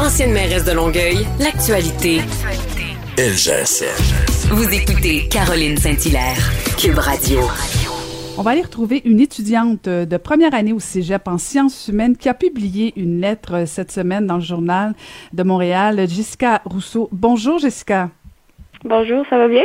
Ancienne mairesse de Longueuil, l'actualité. LGSN. Vous écoutez Caroline Saint-Hilaire, Cube Radio. On va aller retrouver une étudiante de première année au Cégep en sciences humaines qui a publié une lettre cette semaine dans le journal de Montréal, Jessica Rousseau. Bonjour Jessica. Bonjour, ça va bien?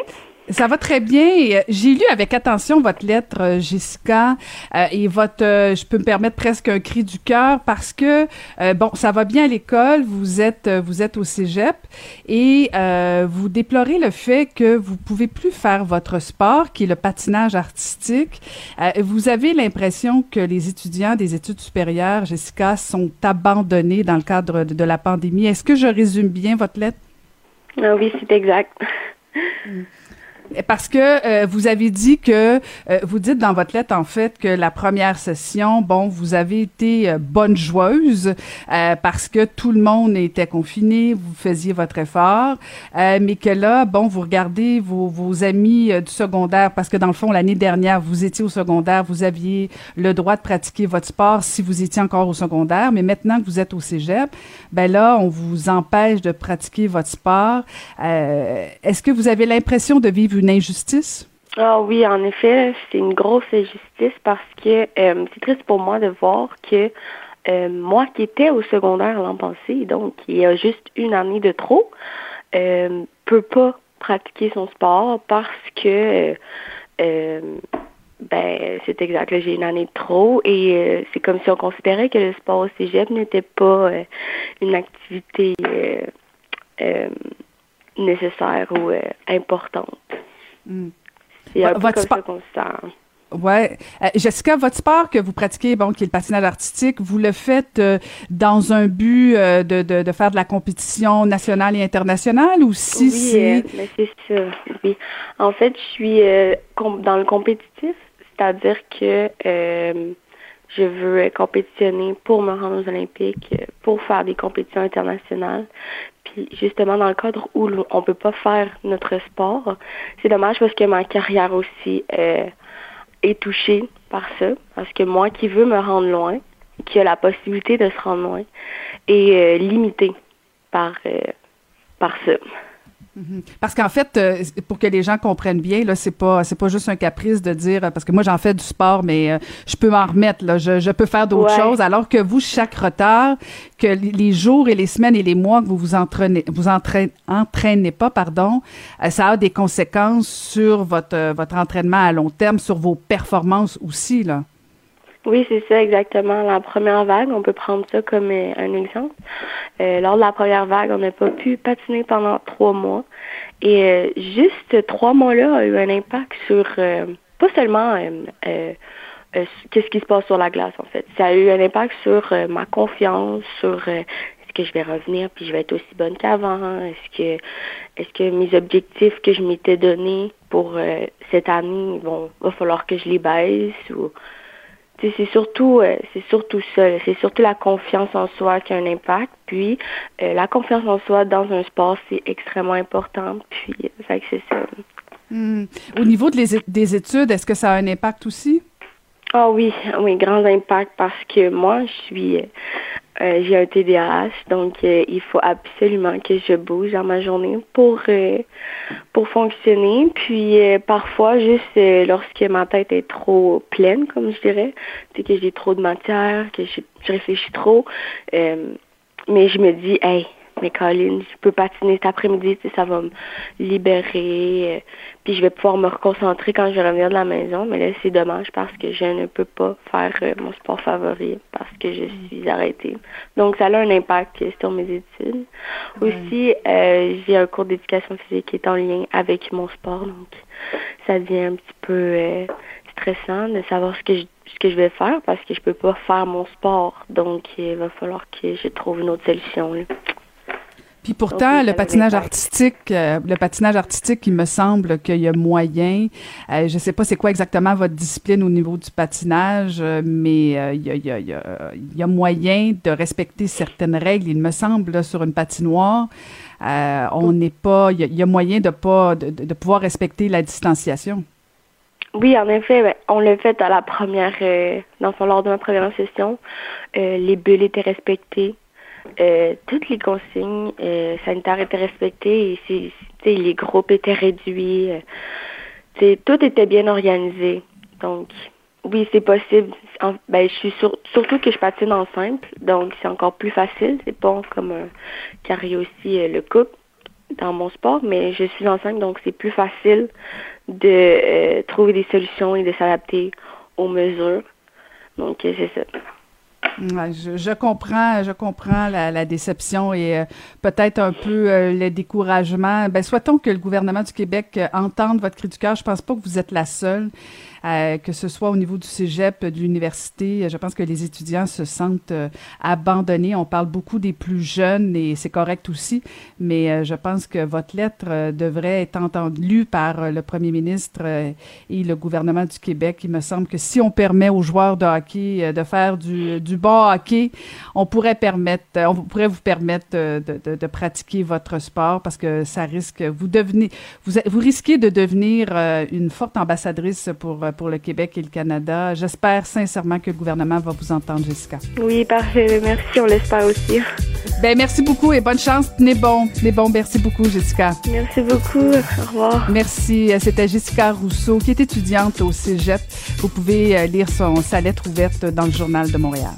Ça va très bien. J'ai lu avec attention votre lettre, euh, Jessica, euh, et votre, euh, je peux me permettre presque un cri du cœur parce que bon, ça va bien à l'école. Vous êtes, vous êtes au cégep et vous déplorez le fait que vous pouvez plus faire votre sport, qui est le patinage artistique. vous avez l'impression que les étudiants des études supérieures, Jessica, sont abandonnés dans le cadre de, de la pandémie. Est-ce que je résume bien votre lettre? Ah oui, c'est exact. Mm. Parce que euh, vous avez dit que euh, vous dites dans votre lettre en fait que la première session, bon, vous avez été euh, bonne joueuse parce que tout le monde était confiné, vous faisiez votre effort, mais que là, bon, vous regardez vos, vos amis du secondaire parce que dans le fond l'année dernière vous étiez au secondaire, vous aviez le droit de pratiquer votre sport si vous étiez encore au secondaire, mais maintenant que vous êtes au cégep, ben là, on vous empêche de pratiquer votre sport. Est-ce que vous avez l'impression de vivre une injustice? Ah oui, en effet, c'est une grosse injustice parce que euh, c'est triste pour moi de voir que euh, moi qui étais au secondaire l'an passé, donc il y a juste une année de trop, euh, peut pas pratiquer son sport parce que euh, ben c'est exact, j'ai une année de trop et c'est comme si on considérait que le sport au cégep n'était pas une activité nécessaire ou importante. Mm. C'est un votre peu sport- comme ça qu'on se sent. Ouais, Euh, Jessica, votre sport que vous pratiquez, bon, qui est le patinage artistique, vous le faites euh, dans un but euh, de, de, de faire de la compétition nationale et internationale ou si oui, c'est mais c'est ça. Oui. En fait, je suis dans le compétitif, c'est-à-dire que je veux compétitionner pour me rendre aux Olympiques, euh, pour faire des compétitions internationales. Puis justement, dans le cadre où on peut pas faire notre sport, c'est dommage parce que ma carrière aussi euh, est touchée par ça. Parce que moi qui veux me rendre loin, qui a la possibilité de se rendre loin, est euh, limitée par, par ça. Parce qu'en fait, euh, pour que les gens comprennent bien, là, c'est pas c'est pas juste un caprice de dire parce que moi j'en fais du sport, mais euh, je peux m'en remettre, là, je, je peux faire d'autres Ouais. choses, alors que vous chaque retard, que les- jours et les semaines et les mois que vous vous entraînez, vous entraînez, entraînez pas, pardon, euh, ça a des conséquences sur votre euh, votre entraînement à long terme, sur vos performances aussi, là. Oui, c'est ça exactement. La première vague, on peut prendre ça comme euh, un exemple. Euh, lors de la première vague, on n'a pas pu patiner pendant trois mois. Et euh, juste trois mois-là a eu un impact sur euh, pas seulement euh, qu'est-ce qui se passe sur la glace en fait. Ça a eu un impact sur ma confiance, sur est-ce que je vais revenir puis je vais être aussi bonne qu'avant, est-ce que est-ce que mes objectifs que je m'étais donnés pour euh, cette année, bon, va falloir que je les baisse ou c'est surtout euh, c'est surtout ça, c'est surtout la confiance en soi qui a un impact. Puis euh, la confiance en soi dans un sport, c'est extrêmement important. Puis euh, c'est ça. Hmm. Au niveau de les des études, est-ce que ça a un impact aussi? Ah oui, oui, grand impact parce que moi, je suis, euh, j'ai un TDAH, donc euh, il faut absolument que je bouge dans ma journée pour euh, pour fonctionner. Puis euh, parfois, juste euh, lorsque ma tête est trop pleine, comme je dirais, c'est que j'ai trop de matière, que je, je réfléchis trop, euh, mais je me dis, hey, mais Colin, je peux patiner cet après-midi, tu sais, ça va me libérer. euh, puis je vais pouvoir me reconcentrer quand je vais revenir de la maison. Mais là, c'est dommage parce que je ne peux pas faire euh, mon sport favori parce que je suis arrêtée. Donc, ça a un impact sur mes études. Aussi, euh, j'ai un cours d'éducation physique qui est en lien avec mon sport. Donc, ça devient un petit peu euh, stressant de savoir ce que je ce que je vais faire parce que je peux pas faire mon sport. Donc, il va falloir que je trouve une autre solution. là. Puis pourtant, le patinage artistique, euh, le patinage artistique, il me semble qu'il y a moyen. Euh, je sais pas c'est quoi exactement votre discipline au niveau du patinage, euh, mais euh, il y, a, y a- y a- il y a moyen de respecter certaines règles. Il me semble là, sur une patinoire, euh, on n'est pas, il y, a- moyen de pas de, de- pouvoir respecter la distanciation. Oui, en effet, ben, on l'a fait à la première, euh, dans fond, lors de ma première session. Euh, les bulles étaient respectées. Toutes les consignes sanitaires étaient respectées et les groupes étaient réduits. tout était bien organisé. Donc, oui, c'est possible. ben, je suis surtout que je patine en simple, donc c'est encore plus facile. C'est pas comme un carré aussi le couple dans mon sport, mais je suis enceinte, donc c'est plus facile de euh, trouver des solutions et de s'adapter aux mesures. Donc, euh, c'est ça. Je, comprends, je comprends la, déception et euh, peut-être un peu le découragement. Ben, souhaitons que le gouvernement du Québec entende votre cri du cœur. Je pense pas que vous êtes la seule. Euh, que ce soit au niveau du cégep, de l'université. Je pense que les étudiants se sentent euh, abandonnés. On parle beaucoup des plus jeunes et c'est correct aussi, mais euh, je pense que votre lettre devrait être entendue par le premier ministre et le gouvernement du Québec. Il me semble que si on permet aux joueurs de hockey de faire du, du bon hockey, on pourrait permettre, on pourrait vous permettre de, de, de pratiquer votre sport parce que ça risque, vous devenez, vous, vous risquez de devenir une forte ambassadrice pour pour le Québec et le Canada. J'espère sincèrement que le gouvernement va vous entendre, Jessica. Oui, parfait. Merci, on l'espère aussi. Ben, merci beaucoup et bonne chance. Tenez bon. Tenez bon. Merci beaucoup, Jessica. Merci beaucoup. Au revoir. Merci. C'était Jessica Rousseau, qui est étudiante au Cégep. Vous pouvez euh, lire son, sa lettre ouverte dans le Journal de Montréal.